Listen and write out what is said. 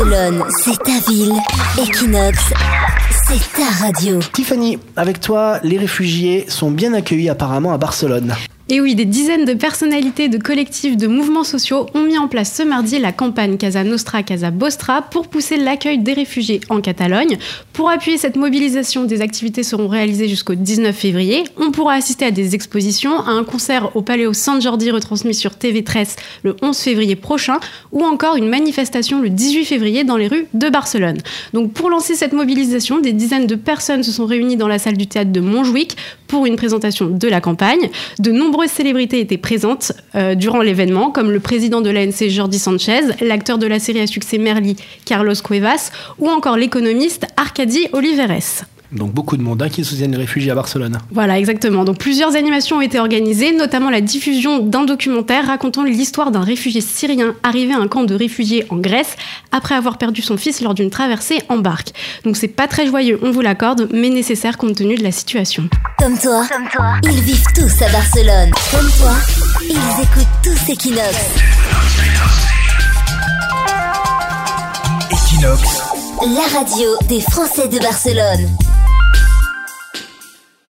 Barcelone, c'est ta ville. Equinox, c'est ta radio. Tiffany, avec toi, les réfugiés sont bien accueillis apparemment à Barcelone. Et oui, des dizaines de personnalités, de collectifs, de mouvements sociaux ont mis en place ce mardi la campagne Casa Nostra, Casa Bostra pour pousser l'accueil des réfugiés en Catalogne. Pour appuyer cette mobilisation, des activités seront réalisées jusqu'au 19 février. On pourra assister à des expositions, à un concert au Paléo San Jordi retransmis sur TV13 le 11 février prochain, ou encore une manifestation le 18 février dans les rues de Barcelone. Donc pour lancer cette mobilisation, des dizaines de personnes se sont réunies dans la salle du théâtre de Montjuic pour une présentation de la campagne. De nombreuses célébrités étaient présentes euh, durant l'événement, comme le président de l'ANC Jordi Sanchez, l'acteur de la série à succès Merli Carlos Cuevas, ou encore l'économiste Arcadi Oliveres. Donc beaucoup de monde hein, qui soutiennent les réfugiés à Barcelone. Voilà, exactement. Donc plusieurs animations ont été organisées, notamment la diffusion d'un documentaire racontant l'histoire d'un réfugié syrien arrivé à un camp de réfugiés en Grèce après avoir perdu son fils lors d'une traversée en barque. Donc c'est pas très joyeux, on vous l'accorde, mais nécessaire compte tenu de la situation. Comme toi, Comme toi, ils vivent tous à Barcelone. Comme toi, ils écoutent tous Equinox. Equinox. La radio des Français de Barcelone.